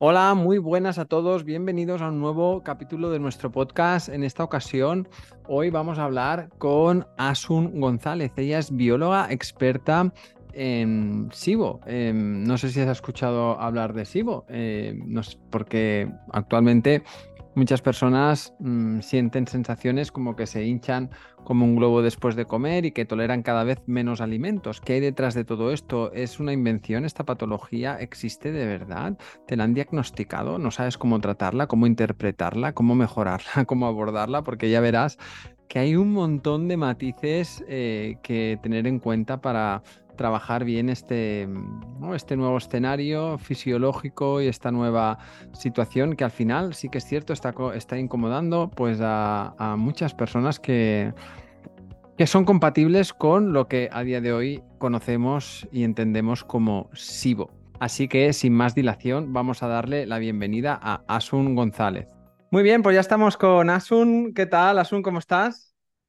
Hola, muy buenas a todos, bienvenidos a un nuevo capítulo de nuestro podcast. En esta ocasión, hoy vamos a hablar con Asun González. Ella es bióloga experta en SIBO. Em, no sé si has escuchado hablar de SIBO, eh, porque actualmente muchas personas mm, sienten sensaciones como que se hinchan como un globo después de comer y que toleran cada vez menos alimentos. ¿Qué hay detrás de todo esto? ¿Es una invención? ¿Esta patología existe de verdad? ¿Te la han diagnosticado? ¿No sabes cómo tratarla, cómo interpretarla, cómo mejorarla, cómo abordarla? Porque ya verás que hay un montón de matices eh, que tener en cuenta para trabajar bien este, este nuevo escenario fisiológico y esta nueva situación que al final sí que es cierto está, está incomodando pues a, muchas personas que, que son compatibles con lo que a día de hoy conocemos y entendemos como SIBO. Así que sin más dilación vamos a darle la bienvenida a Asun González. Muy bien, pues ya estamos con Asun. ¿Qué tal, Asun? ¿Cómo estás?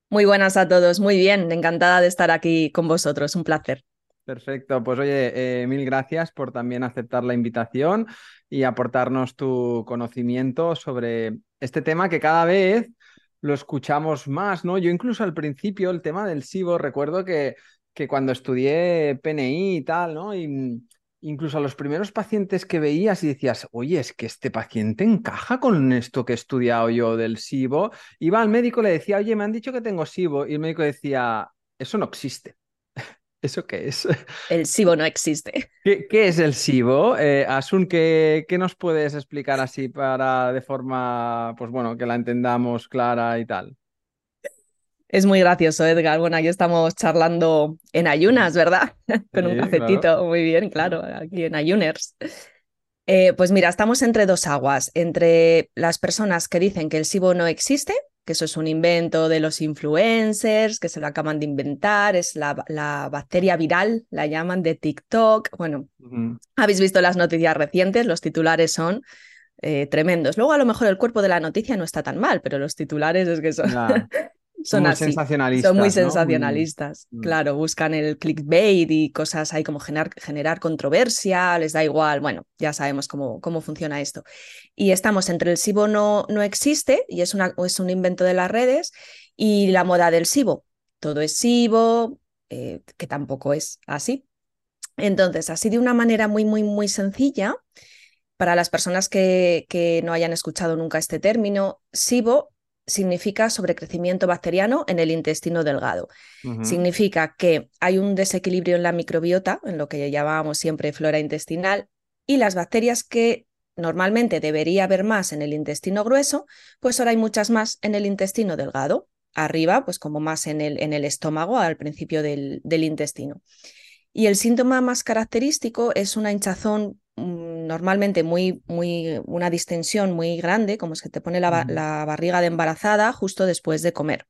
Muy buenas a todos, muy bien, encantada de estar aquí con vosotros, un placer. Perfecto, pues oye, eh, mil gracias por también aceptar la invitación y aportarnos tu conocimiento sobre este tema que cada vez lo escuchamos más, ¿no? Yo incluso al principio el tema del SIBO, recuerdo que, que cuando estudié PNI y tal, ¿no? Y incluso a los primeros pacientes que veías y decías, oye, es que este paciente encaja con esto que he estudiado yo del SIBO, iba al médico, le decía, oye, me han dicho que tengo SIBO, y el médico decía, eso no existe. ¿Eso qué es? El SIBO no existe. ¿Qué, es el SIBO? Eh, Asun, ¿qué, nos puedes explicar así para de forma, pues bueno, que la entendamos clara y tal? Es muy gracioso, Edgar. Bueno, aquí estamos charlando en ayunas, ¿verdad? Con un cafetito. Muy bien, claro, aquí en Ayuners. Eh, pues mira, estamos entre dos aguas, entre las personas que dicen que el SIBO no existe que eso es un invento de los influencers, que se lo acaban de inventar, es la, la bacteria viral, la llaman de TikTok. Bueno, habéis visto las noticias recientes, los titulares son eh, tremendos. Luego a lo mejor el cuerpo de la noticia no está tan mal, pero los titulares es que son... son muy sensacionalistas. Son muy sensacionalistas. Mm. Claro, buscan el clickbait y cosas ahí como generar, generar, controversia, les da igual. Bueno, ya sabemos cómo, cómo funciona esto. Y estamos entre el SIBO no, no existe y es, una, es un invento de las redes y la moda del SIBO. Todo es SIBO, eh, que tampoco es así. Entonces, así de una manera muy, muy, muy sencilla, para las personas que, que no hayan escuchado nunca este término, SIBO significa sobrecrecimiento bacteriano en el intestino delgado. Significa que hay un desequilibrio en la microbiota, en lo que llamábamos siempre flora intestinal, y las bacterias que normalmente debería haber más en el intestino grueso, pues ahora hay muchas más en el intestino delgado. Arriba, pues como más en el, en el estómago, al principio del, del intestino. Y el síntoma más característico es una hinchazón normalmente muy, muy, una distensión muy grande, como es que te pone la, barriga de embarazada justo después de comer.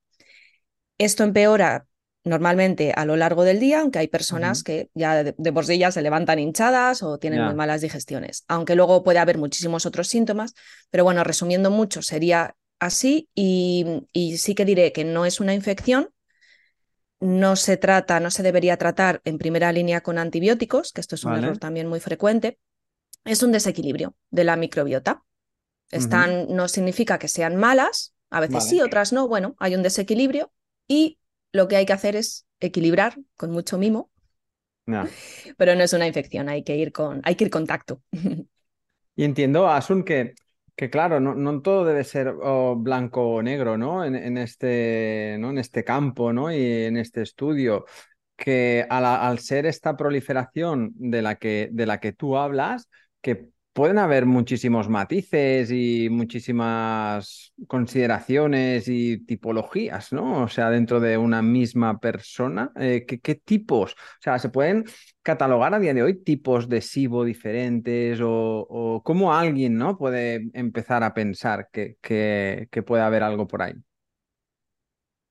Esto empeora normalmente a lo largo del día, aunque hay personas que ya de, por sí ya se levantan hinchadas o tienen muy malas digestiones, aunque luego puede haber muchísimos otros síntomas, pero bueno, resumiendo mucho, sería así y, y sí que diré que no es una infección, no se trata, no se debería tratar en primera línea con antibióticos, que esto es un error también muy frecuente, es un desequilibrio de la microbiota. Están, No significa que sean malas, a veces sí, otras no. Bueno, hay un desequilibrio y lo que hay que hacer es equilibrar con mucho mimo. Pero no es una infección, hay que ir con, hay que ir con tacto. Y entiendo, Asun, que, que claro, no, no todo debe ser oh, blanco o negro, ¿no? En, este, ¿no? En este campo, ¿no? Y en este estudio que al, ser esta proliferación de la que, de la que tú hablas, que pueden haber muchísimos matices y muchísimas consideraciones y tipologías, ¿no? O sea, dentro de una misma persona, eh, ¿qué, tipos? O sea, ¿se pueden catalogar a día de hoy tipos de SIBO diferentes o, cómo alguien, ¿no? Puede empezar a pensar que, que, que puede haber algo por ahí?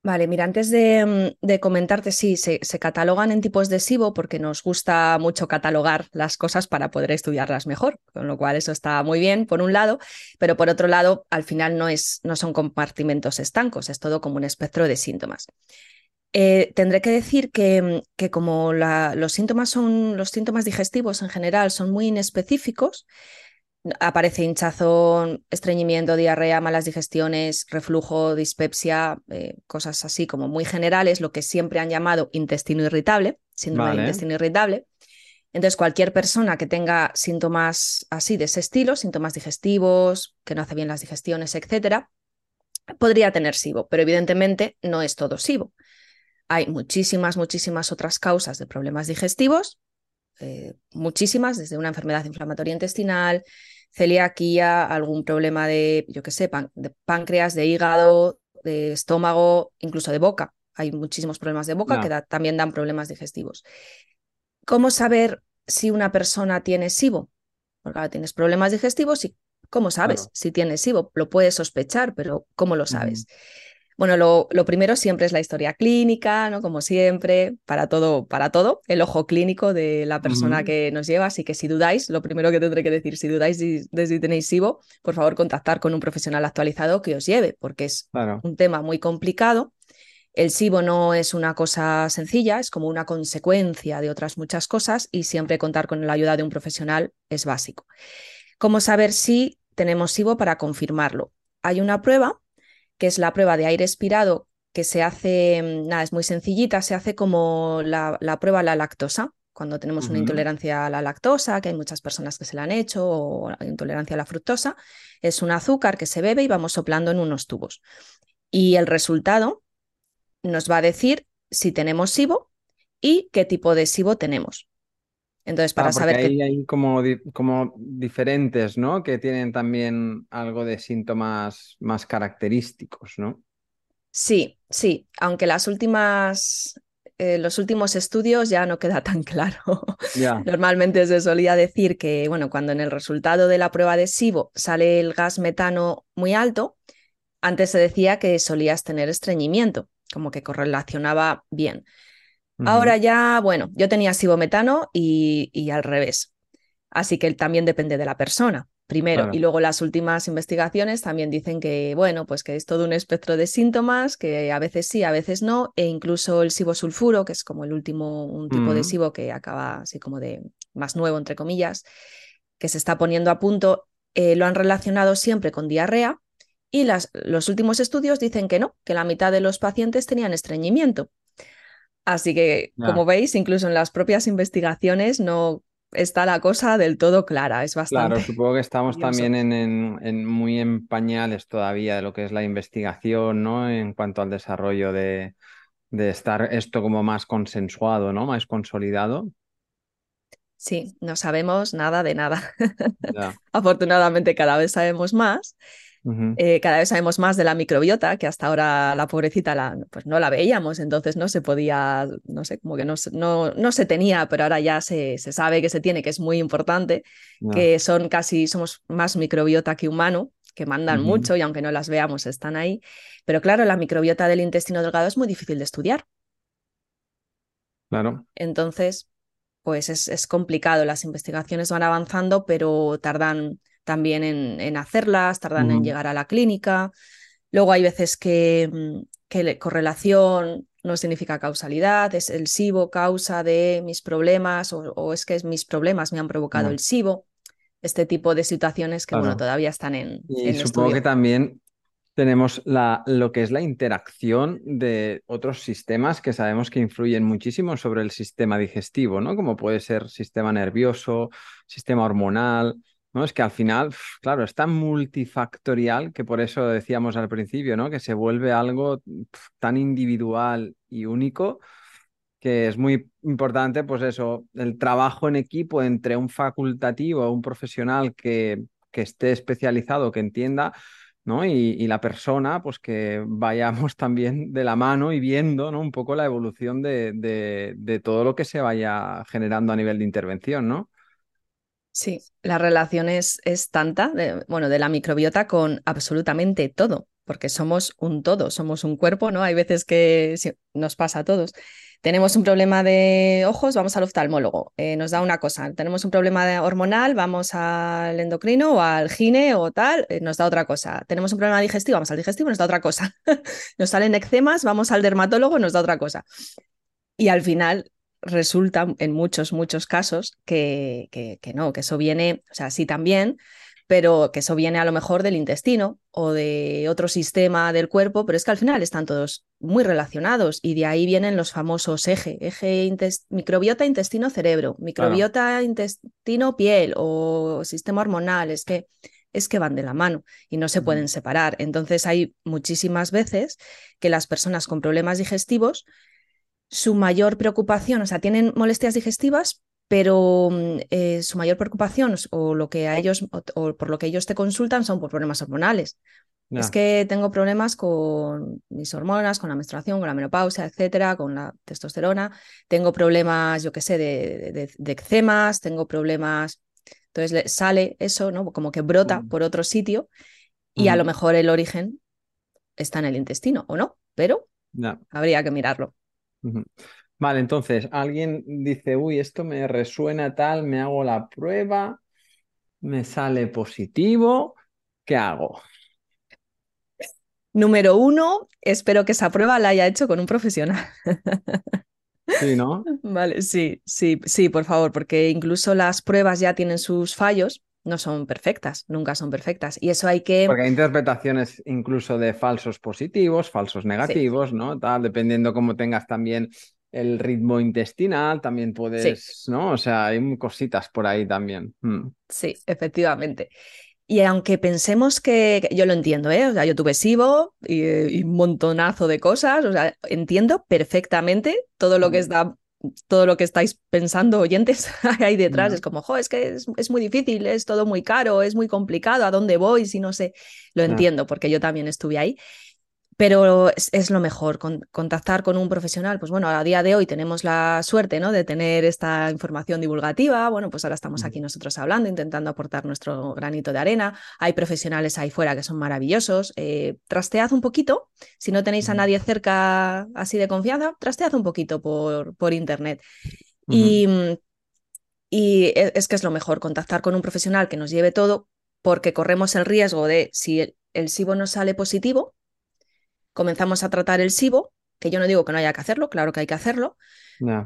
Vale, mira, antes de, mm, comentarte, sí, se, catalogan en tipos de SIBO porque nos gusta mucho catalogar las cosas para poder estudiarlas mejor, con lo cual eso está muy bien, por un lado, pero por otro lado, al final no, es, no son compartimentos estancos, es todo como un espectro de síntomas. Eh, tendré que decir que, mm, que como los síntomas son los síntomas digestivos en general son muy inespecíficos, aparece hinchazón, estreñimiento, diarrea, malas digestiones, reflujo, dispepsia, eh, cosas así como muy generales, lo que siempre han llamado intestino irritable, síndrome de intestino irritable. Entonces, cualquier persona que tenga síntomas así de ese estilo, síntomas digestivos, que no hace bien las digestiones, etcétera, podría tener SIBO, pero evidentemente no es todo SIBO. Hay muchísimas, muchísimas otras causas de problemas digestivos, eh, muchísimas, desde una enfermedad inflamatoria intestinal, celiaquía, algún problema de, yo qué sé, de páncreas, de hígado, de estómago, incluso de boca. Hay muchísimos problemas de boca que también dan problemas digestivos. ¿Cómo saber si una persona tiene SIBO? Porque ahora tienes problemas digestivos y ¿cómo sabes si tienes SIBO? Lo puedes sospechar, pero ¿cómo lo sabes? Bueno, lo, primero siempre es la historia clínica, ¿no? Como siempre, para todo, para todo, el ojo clínico de la persona que nos lleva. Así que si dudáis, lo primero que tendré que decir, si dudáis de si, tenéis SIBO, por favor contactar con un profesional actualizado que os lleve, porque es un tema muy complicado. El SIBO no es una cosa sencilla, es como una consecuencia de otras muchas cosas y siempre contar con la ayuda de un profesional es básico. ¿Cómo saber si tenemos SIBO para confirmarlo? Hay una prueba que es la prueba de aire expirado, que se hace, mm, nada, es muy sencillita, se hace como la, prueba a la lactosa, cuando tenemos una intolerancia a la lactosa, que hay muchas personas que se la han hecho, o intolerancia a la fructosa, es un azúcar que se bebe y vamos soplando en unos tubos. Y el resultado nos va a decir si tenemos SIBO y qué tipo de SIBO tenemos. Entonces, para ah, saber hay, hay como, como diferentes, ¿no? Que tienen también algo de síntomas más característicos, ¿no? Sí, sí, aunque las últimas, eh, los últimos estudios ya no queda tan claro. Normalmente se solía decir que, bueno, cuando en el resultado de la prueba de SIBO sale el gas metano muy alto, antes se decía que solías tener estreñimiento, como que correlacionaba bien. Ahora ya, bueno, yo tenía sibometano y, y al revés. Así que también depende de la persona, primero. Y luego las últimas investigaciones también dicen que, bueno, pues que es todo un espectro de síntomas, que a veces sí, a veces no, e incluso el sibosulfuro, que es como el último, un tipo de sibo que acaba así como de más nuevo, entre comillas, que se está poniendo a punto, eh, lo han relacionado siempre con diarrea. Y las, los últimos estudios dicen que no, que la mitad de los pacientes tenían estreñimiento. Así que, como veis, incluso en las propias investigaciones no está la cosa del todo clara. Es bastante. Claro, supongo que estamos también en, muy en pañales todavía de lo que es la investigación, ¿no? En cuanto al desarrollo de, estar esto como más consensuado, ¿no? Más consolidado. Sí, no sabemos nada de nada. Afortunadamente cada vez sabemos más eh, cada vez sabemos más de la microbiota, que hasta ahora la pobrecita la, pues no la veíamos, entonces no se podía, no sé, como que no, no, no se tenía, pero ahora ya se, se, sabe que se tiene, que es muy importante, que son casi, somos más microbiota que humano, que mandan mucho y aunque no las veamos están ahí. Pero claro, la microbiota del intestino delgado es muy difícil de estudiar. Claro. Entonces, pues es, es complicado. Las investigaciones van avanzando, pero tardan también en, hacerlas, tardan en llegar a la clínica. Luego hay veces que, mm, que correlación no significa causalidad, es el SIBO causa de mis problemas o, es que mis problemas me han provocado el SIBO. Este tipo de situaciones que bueno, todavía están en... Y supongo que también tenemos la, lo que es la interacción de otros sistemas que sabemos que influyen muchísimo sobre el sistema digestivo, ¿no? Como puede ser sistema nervioso, sistema hormonal, Es que al final, claro, es tan multifactorial que por eso decíamos al principio, ¿no? Que se vuelve algo tan individual y único que es muy importante, pues eso, el trabajo en equipo entre un facultativo un profesional que, esté especializado, que entienda, ¿no? Y, la persona, pues que vayamos también de la mano y viendo, ¿no? Un poco la evolución de, de, de todo lo que se vaya generando a nivel de intervención, ¿no? Sí, la relación es, tanta, bueno, de la microbiota con absolutamente todo, porque somos un todo, somos un cuerpo, ¿no? Hay veces que nos pasa a todos. Tenemos un problema de ojos, vamos al oftalmólogo, eh, nos da una cosa. Tenemos un problema hormonal, vamos al endocrino o al gine o tal, eh, nos da otra cosa. Tenemos un problema digestivo, vamos al digestivo, nos da otra cosa. nos salen eczemas, vamos al dermatólogo, nos da otra cosa. Y al final resulta en muchos, muchos casos que, que, no, que eso viene, o sea, sí también, pero que eso viene a lo mejor del intestino o de otro sistema del cuerpo, pero es que al final están todos muy relacionados y de ahí vienen los famosos eje, eje microbiota intestino-cerebro, microbiota intestino-piel o sistema hormonal, es que es que van de la mano y no se pueden separar. Entonces hay muchísimas veces que las personas con problemas digestivos, su mayor preocupación, o sea, tienen molestias digestivas, pero mm, eh, su mayor preocupación o lo que a ellos o, por lo que ellos te consultan son por problemas hormonales. Es que tengo problemas con mis hormonas, con la menstruación, con la menopausia, etcétera, con la testosterona. Tengo problemas, yo qué sé, de, de, eczemas, tengo problemas. Entonces sale eso, ¿no? Como que brota por otro sitio y a lo mejor el origen está en el intestino o no, pero habría que mirarlo. Vale, entonces alguien dice, uy, esto me resuena tal, me hago la prueba, me sale positivo, ¿qué hago? Número uno, espero que esa prueba la haya hecho con un profesional. Sí, ¿no? Vale, sí, sí, sí, por favor, porque incluso las pruebas ya tienen sus fallos, no son perfectas, nunca son perfectas. Y eso hay que. Porque hay interpretaciones incluso de falsos positivos, falsos negativos, ¿no? Tal, dependiendo cómo tengas también el ritmo intestinal, también puedes, ¿no? O sea, hay cositas por ahí también. Mm. Sí, efectivamente. Y aunque pensemos que, yo lo entiendo, ¿eh? O sea, yo tuve SIBO y, un montonazo de cosas, o sea, entiendo perfectamente todo lo que está todo lo que estáis pensando, oyentes, ahí detrás. Es como, jo, es que es, muy difícil, es todo muy caro, es muy complicado, ¿a dónde voy? Si no sé, lo entiendo, porque yo también estuve ahí pero es, lo mejor, contactar con un profesional. Pues bueno, a día de hoy tenemos la suerte ¿no? de tener esta información divulgativa. Bueno, pues ahora estamos aquí nosotros hablando, intentando aportar nuestro granito de arena. Hay profesionales ahí fuera que son maravillosos. Eh, trastead un poquito, si no tenéis a nadie cerca así de confianza, trastead un poquito por, por internet. Y, y e, es que es lo mejor, contactar con un profesional que nos lleve todo, porque corremos el riesgo de, si el, el SIBO nos sale positivo, comenzamos a tratar el SIBO, que yo no digo que no haya que hacerlo, claro que hay que hacerlo,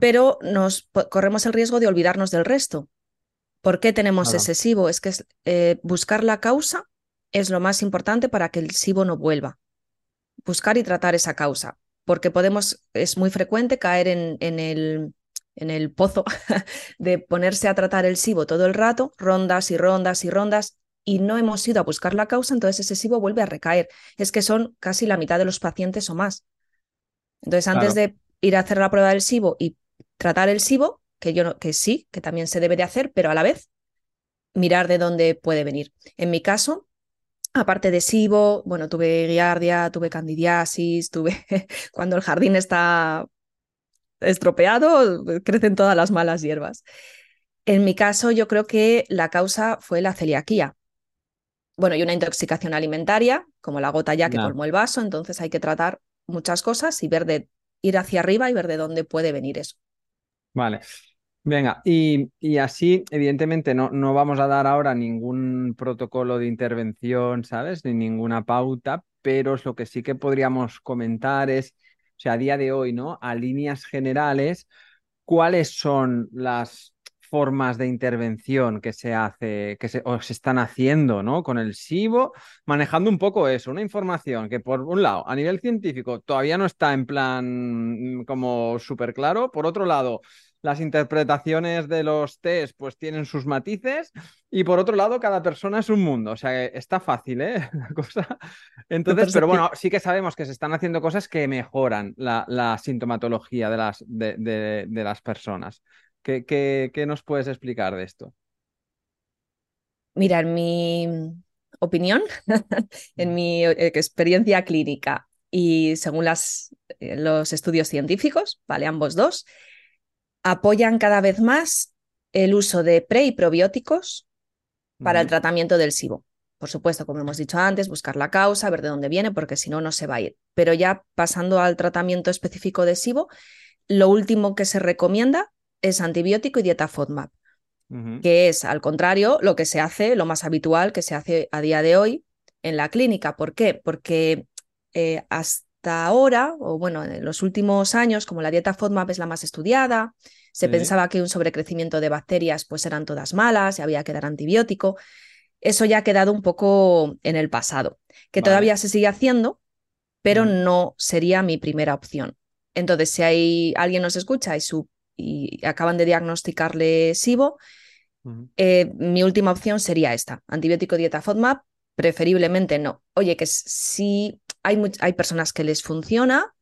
pero nos corremos el riesgo de olvidarnos del resto. ¿Por qué tenemos ese SIBO? Es que eh, buscar la causa es lo más importante para que el SIBO no vuelva. Buscar y tratar esa causa, porque podemos, es muy frecuente caer en, en el, en el pozo de ponerse a tratar el SIBO todo el rato, rondas y rondas y rondas, y no hemos ido a buscar la causa, entonces ese SIBO vuelve a recaer. Es que son casi la mitad de los pacientes o más. Entonces, antes de ir a hacer la prueba del SIBO y tratar el SIBO, que yo que sí, que también se debe de hacer, pero a la vez mirar de dónde puede venir. En mi caso, aparte de SIBO, bueno, tuve giardia, tuve candidiasis, tuve cuando el jardín está estropeado, crecen todas las malas hierbas. En mi caso, yo creo que la causa fue la celiaquía bueno, y una intoxicación alimentaria, como la gota ya que colmó el vaso, entonces hay que tratar muchas cosas y ver de ir hacia arriba y ver de dónde puede venir eso. Vale. Venga, y, y, así, evidentemente, no, no vamos a dar ahora ningún protocolo de intervención, ¿sabes? Ni ninguna pauta, pero lo que sí que podríamos comentar es, o sea, a día de hoy, ¿no? A líneas generales, ¿cuáles son las formas de intervención que se hace, que se, o se están haciendo, ¿no? Con el SIBO, manejando un poco eso, una información que por un lado, a nivel científico, todavía no está en plan mm, como súper claro. Por otro lado, las interpretaciones de los test pues tienen sus matices y por otro lado cada persona es un mundo, o sea, está fácil, ¿eh? La cosa. Entonces, pero bueno, sí que sabemos que se están haciendo cosas que mejoran la, sintomatología de las, de las personas. ¿Qué, nos puedes explicar de esto? Mira, en mi opinión, en mi eh, experiencia clínica y según las, eh, los estudios científicos, ¿vale? Ambos dos, apoyan cada vez más el uso de pre y probióticos para el tratamiento del SIBO. Por supuesto, como hemos dicho antes, buscar la causa, ver de dónde viene, porque si no, no se va a ir. Pero ya pasando al tratamiento específico de SIBO, lo último que se recomienda es antibiótico y dieta FODMAP, que es, al contrario, lo que se hace, lo más habitual que se hace a día de hoy en la clínica. ¿Por qué? Porque eh, hasta ahora, o bueno, en los últimos años, como la dieta FODMAP es la más estudiada, se pensaba que un sobrecrecimiento de bacterias pues eran todas malas y había que dar antibiótico. eso ya ha quedado un poco en el pasado, que todavía se sigue haciendo, pero no sería mi primera opción. Entonces, si hay alguien nos escucha y, su, y acaban de diagnosticarle SIBO, eh, mi última opción sería esta, antibiótico dieta FODMAP, preferiblemente no. Oye, que sí hay, hay personas que les funciona,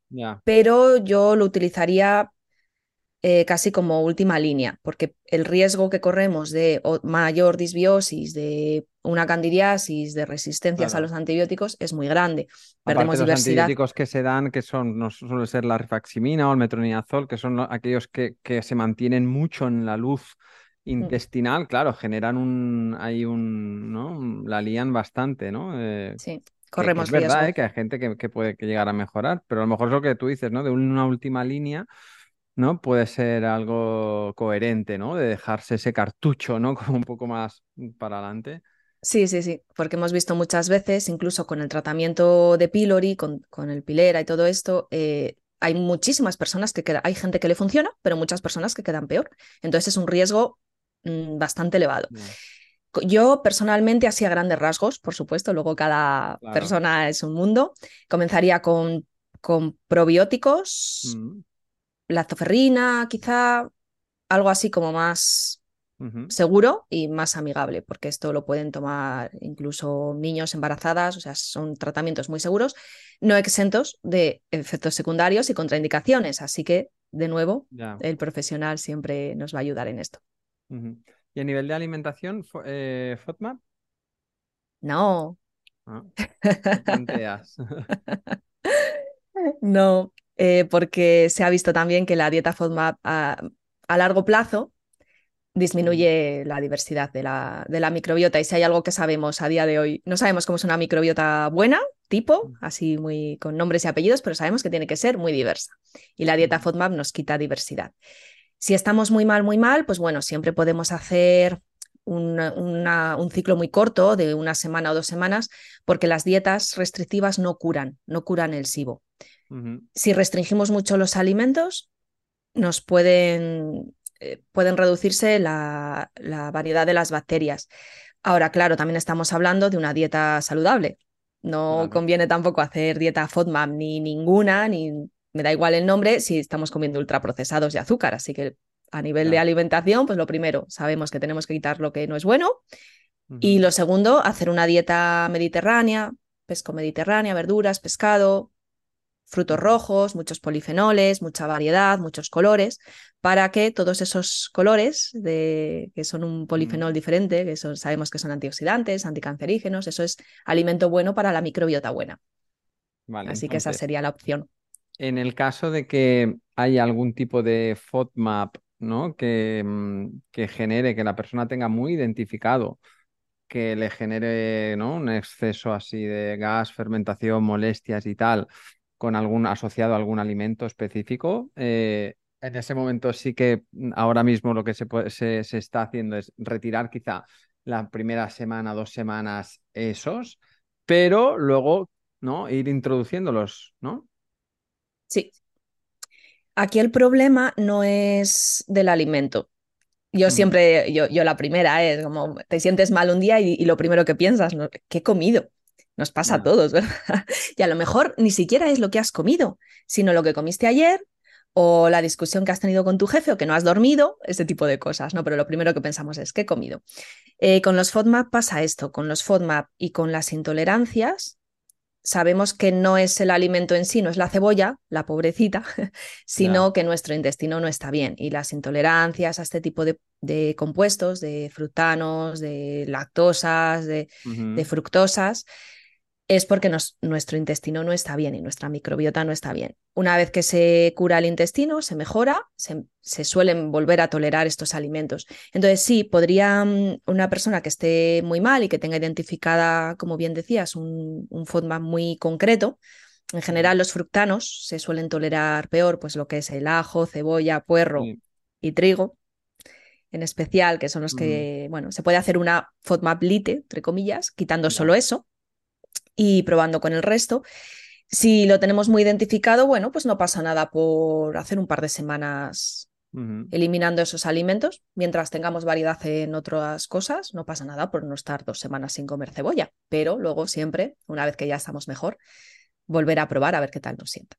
pero yo lo utilizaría eh, casi como última línea, porque el riesgo que corremos de mayor disbiosis, de una candidiasis, de resistencias a los antibióticos es muy grande. Perdemos Aparte, los antibióticos que se dan, que son, no suele ser la rifaximina o el metronidazol, que son aquellos que, que se mantienen mucho en la luz mm. intestinal, claro, generan un, hay un, ¿no? La lían bastante, ¿no? Eh, sí. Corremos es verdad ¿eh? que hay gente que, que puede llegar a mejorar, pero a lo mejor es lo que tú dices, ¿no? De una última línea, ¿no? Puede ser algo coherente, ¿no? De dejarse ese cartucho, ¿no? Como un poco más para adelante. Sí, sí, sí, porque hemos visto muchas veces, incluso con el tratamiento de pylori, con, con el pilera y todo esto, eh, hay muchísimas personas que quedan, hay gente que le funciona, pero muchas personas que quedan peor. Entonces es un riesgo mm, bastante elevado. Yo personalmente, así a grandes rasgos, por supuesto, luego cada persona es un mundo, comenzaría con, con probióticos, mm lactoferrina, quizá algo así como más seguro y más amigable, porque esto lo pueden tomar incluso niños embarazadas, o sea, son tratamientos muy seguros, no exentos de efectos secundarios y contraindicaciones, así que, de nuevo, el profesional siempre nos va a ayudar en esto. ¿Y a nivel de alimentación, eh, FODMAP? No. Ah, no, eh, porque se ha visto también que la dieta FODMAP a, largo plazo disminuye la diversidad de la, de la, microbiota. Y si hay algo que sabemos a día de hoy, no sabemos cómo es una microbiota buena, tipo, así muy con nombres y apellidos, pero sabemos que tiene que ser muy diversa. Y la dieta FODMAP nos quita diversidad. Si estamos muy mal, muy mal, pues bueno, siempre podemos hacer un ciclo muy corto de una semana o dos semanas, porque las dietas restrictivas no curan, no curan el SIBO. Si restringimos mucho los alimentos, nos pueden, eh, pueden reducirse la, variedad de las bacterias. Ahora, claro, también estamos hablando de una dieta saludable. No conviene tampoco hacer dieta FODMAP ni ninguna, ni me da igual el nombre si estamos comiendo ultraprocesados de azúcar. Así que a nivel de alimentación, pues lo primero, sabemos que tenemos que quitar lo que no es bueno. Y lo segundo, hacer una dieta mediterránea, pesco mediterránea, verduras, pescado, frutos rojos, muchos polifenoles, mucha variedad, muchos colores, para que todos esos colores de, que son un polifenol diferente, que son, sabemos que son antioxidantes, anticancerígenos, eso es alimento bueno para la microbiota buena. Así que esa sería la opción. En el caso de que haya algún tipo de FODMAP ¿no? que, mm, que genere, que la persona tenga muy identificado que le genere ¿no? un exceso así de gas, fermentación, molestias y tal, con algún asociado a algún alimento específico. Eh, en ese momento sí que mm, ahora mismo lo que se, se, está haciendo es retirar quizá la primera semana, dos semanas esos, pero luego ¿no? ir introduciéndolos, ¿no? Sí. Aquí el problema no es del alimento. Yo mm. siempre, yo, yo la primera es como te sientes mal un día y, lo primero que piensas, ¿qué he comido? Nos pasa a todos, ¿verdad? Y a lo mejor ni siquiera es lo que has comido, sino lo que comiste ayer o la discusión que has tenido con tu jefe o que no has dormido, ese tipo de cosas, ¿no? Pero lo primero que pensamos es, ¿qué he comido? Eh, con los FODMAP pasa esto, con los FODMAP y con las intolerancias, sabemos que no es el alimento en sí, no es la cebolla, la pobrecita, sino que nuestro intestino no está bien. Y las intolerancias a este tipo de, compuestos, de frutanos, de lactosas, de fructosas, es porque nuestro intestino no está bien y nuestra microbiota no está bien. Una vez que se cura el intestino, se mejora, se, suelen volver a tolerar estos alimentos. Entonces, sí, podría mm, una persona que esté muy mal y que tenga identificada, como bien decías, un, un FODMAP muy concreto, en general los fructanos se suelen tolerar peor, pues lo que es el ajo, cebolla, puerro y trigo en especial, que son los que, bueno, se puede hacer una FODMAP lite, entre comillas, quitando solo eso y probando con el resto. Si lo tenemos muy identificado, bueno, pues no pasa nada por hacer un par de semanas eliminando esos alimentos. Mientras tengamos variedad en otras cosas, no pasa nada por no estar dos semanas sin comer cebolla, pero luego siempre, una vez que ya estamos mejor, volver a probar a ver qué tal nos sienta.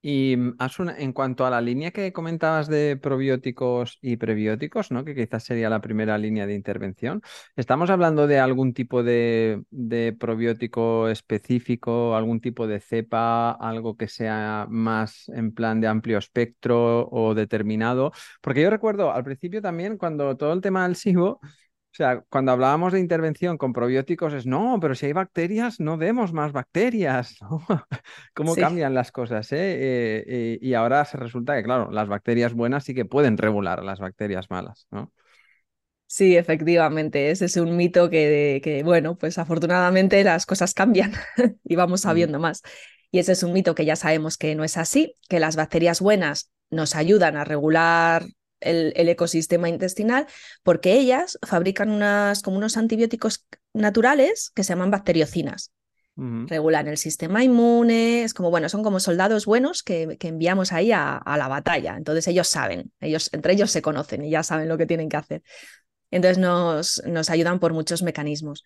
Y mm, en cuanto a la línea que comentabas de probióticos y prebióticos, ¿no? que quizás sería la primera línea de intervención, ¿estamos hablando de algún tipo de, de probiótico específico, algún tipo de cepa, algo que sea más en plan de amplio espectro o determinado? Porque yo recuerdo al principio también cuando todo el tema del SIBO sea, cuando hablábamos de intervención con probióticos es, no, pero si hay bacterias, no demos más bacterias. ¿Cómo cambian las cosas? Eh? Eh, eh, y ahora se resulta que, claro, las bacterias buenas sí que pueden regular las bacterias malas, ¿no? Sí, efectivamente, ese es un mito que, que bueno, pues afortunadamente las cosas cambian y vamos mm. sabiendo más. Y ese es un mito que ya sabemos que no es así, que las bacterias buenas nos ayudan a regular el, ecosistema intestinal, porque ellas fabrican unas, como unos antibióticos naturales que se llaman bacteriocinas. Regulan el sistema inmune, es como, bueno, son como soldados buenos que, que enviamos ahí a, la batalla. Entonces ellos saben, ellos, entre ellos se conocen y ya saben lo que tienen que hacer. Entonces nos, nos ayudan por muchos mecanismos.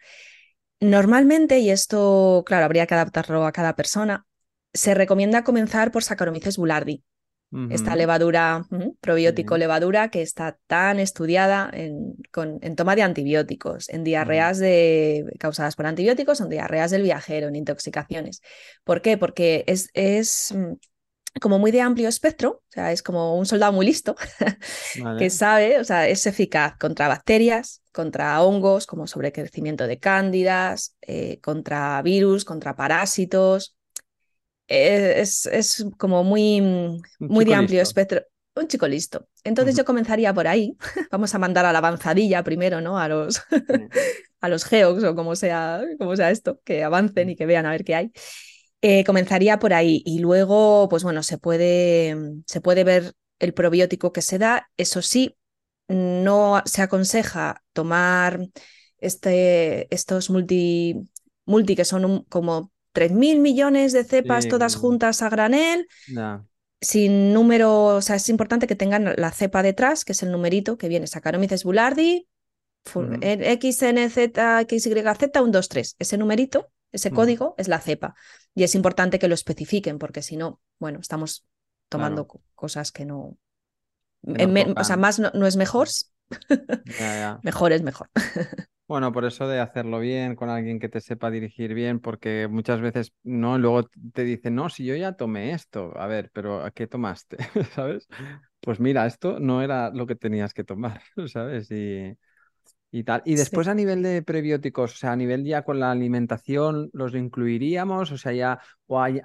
Normalmente, y esto, claro, habría que adaptarlo a cada persona, se recomienda comenzar por Saccharomyces boulardii, esta levadura, probiótico levadura, que está tan estudiada en, toma de antibióticos, en diarreas de, causadas por antibióticos, en diarreas del viajero, en intoxicaciones. ¿Por qué? Porque es, es mm, como muy de amplio espectro, o sea, es como un soldado muy listo que sabe, o sea, es eficaz contra bacterias, contra hongos, como sobrecrecimiento de cándidas, eh, contra virus, contra parásitos, es, como muy, muy de amplio espectro. Un chico listo. Entonces yo comenzaría por ahí. Vamos a mandar a la avanzadilla primero, ¿no? A los, a los geox o como sea, como sea esto, que avancen y que vean a ver qué hay. Eh, comenzaría por ahí y luego, pues bueno, se puede, se puede ver el probiótico que se da. Eso sí, no se aconseja tomar este, estos multi, multi que son como 3.000 millones de cepas todas juntas a granel. Sin número, o sea, es importante que tengan la cepa detrás, que es el numerito que viene Saccharomyces boulardii, XNZ, XYZ, 123. Ese numerito, ese código es la cepa. Y es importante que lo especifiquen, porque si no, bueno, estamos tomando cosas que no. o sea, más no, es mejor. mejor es mejor. Bueno, por eso de hacerlo bien, con alguien que te sepa dirigir bien, porque muchas veces, ¿no? Luego te dicen, no, si yo ya tomé esto, a ver, pero ¿a qué tomaste? ¿Sabes? Pues mira, esto no era lo que tenías que tomar, ¿sabes? Y, y tal. Y después a nivel de prebióticos, o sea, a nivel ya con la alimentación, ¿los incluiríamos? O sea, ya o hay,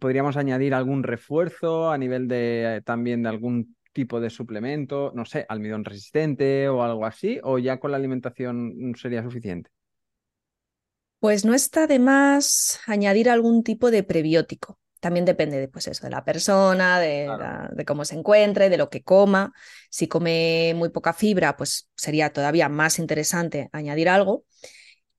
podríamos añadir algún refuerzo a nivel de también de algún tipo de suplemento, no sé, almidón resistente o algo así, o ya con la alimentación sería suficiente? Pues no está de más añadir algún tipo de prebiótico. También depende de, pues eso, de la persona, de, de, cómo se encuentre, de lo que coma. Si come muy poca fibra, pues sería todavía más interesante añadir algo.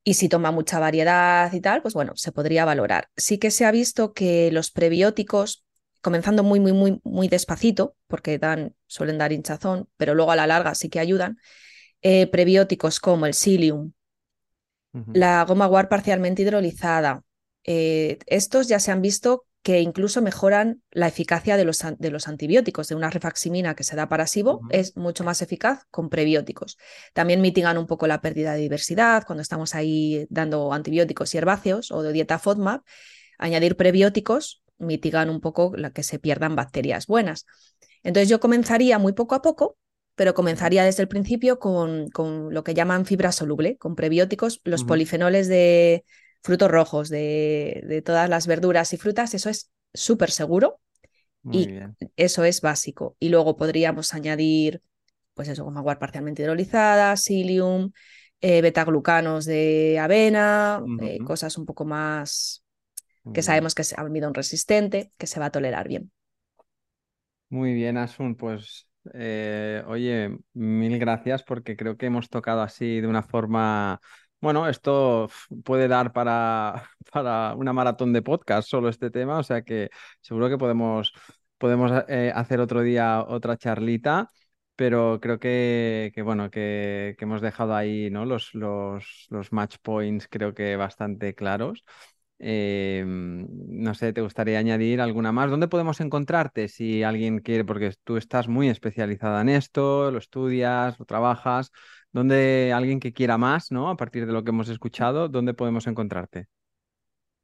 Y si toma mucha variedad y tal, pues bueno, se podría valorar. Sí que se ha visto que los prebióticos comenzando muy, muy, muy, muy despacito, porque dan, suelen dar hinchazón, pero luego a la larga sí que ayudan. Eh, prebióticos como el psyllium, la goma guar parcialmente hidrolizada. Eh, estos ya se han visto que incluso mejoran la eficacia de los, de los antibióticos, de una rifaximina que se da para SIBO, es mucho más eficaz con prebióticos. También mitigan un poco la pérdida de diversidad cuando estamos ahí dando antibióticos y herbáceos o de dieta FODMAP. Añadir prebióticos mitigan un poco la que se pierdan bacterias buenas. Entonces yo comenzaría muy poco a poco, pero comenzaría desde el principio con, con lo que llaman fibra soluble, con prebióticos, los polifenoles de frutos rojos, de, de, todas las verduras y frutas, eso es súper seguro y eso es básico. Y luego podríamos añadir, pues eso, como agua parcialmente hidrolizada, psyllium, eh, betaglucanos de avena, eh, cosas un poco más que sabemos que es almidón resistente, que se va a tolerar bien. Muy bien, Asun, pues eh, oye, mil gracias porque creo que hemos tocado así de una forma, bueno, esto puede dar para, para una maratón de podcast solo este tema, o sea que seguro que podemos podemos eh, hacer otro día otra charlita, pero creo que, bueno, que, hemos dejado ahí ¿no? los, los, los match points creo que bastante claros. Em, no sé, ¿te gustaría añadir alguna más? ¿Dónde podemos encontrarte si alguien quiere? Porque tú estás muy especializada en esto, lo estudias, lo trabajas. ¿Dónde alguien que quiera más, ¿no? A partir de lo que hemos escuchado, ¿dónde podemos encontrarte?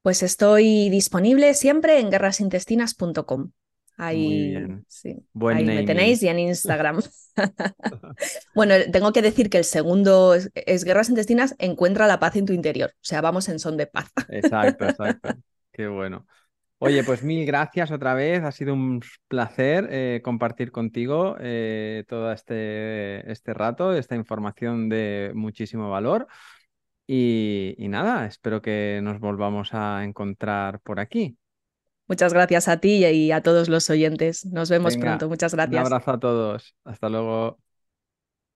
Pues estoy disponible siempre en guerrasintestinas.com. Ahí, sí, ahí me tenéis y en Instagram. bueno, tengo que decir que el segundo es, Guerras Intestinas, encuentra la paz en tu interior. O sea, vamos en son de paz. exacto, exacto. Qué bueno. Oye, pues mil gracias otra vez. Ha sido un placer eh, compartir contigo eh, todo este, este rato, esta información de muchísimo valor. y nada, espero que nos volvamos a encontrar por aquí. Muchas gracias a ti y a todos los oyentes. Nos vemos pronto. Muchas gracias. Un abrazo a todos. Hasta luego.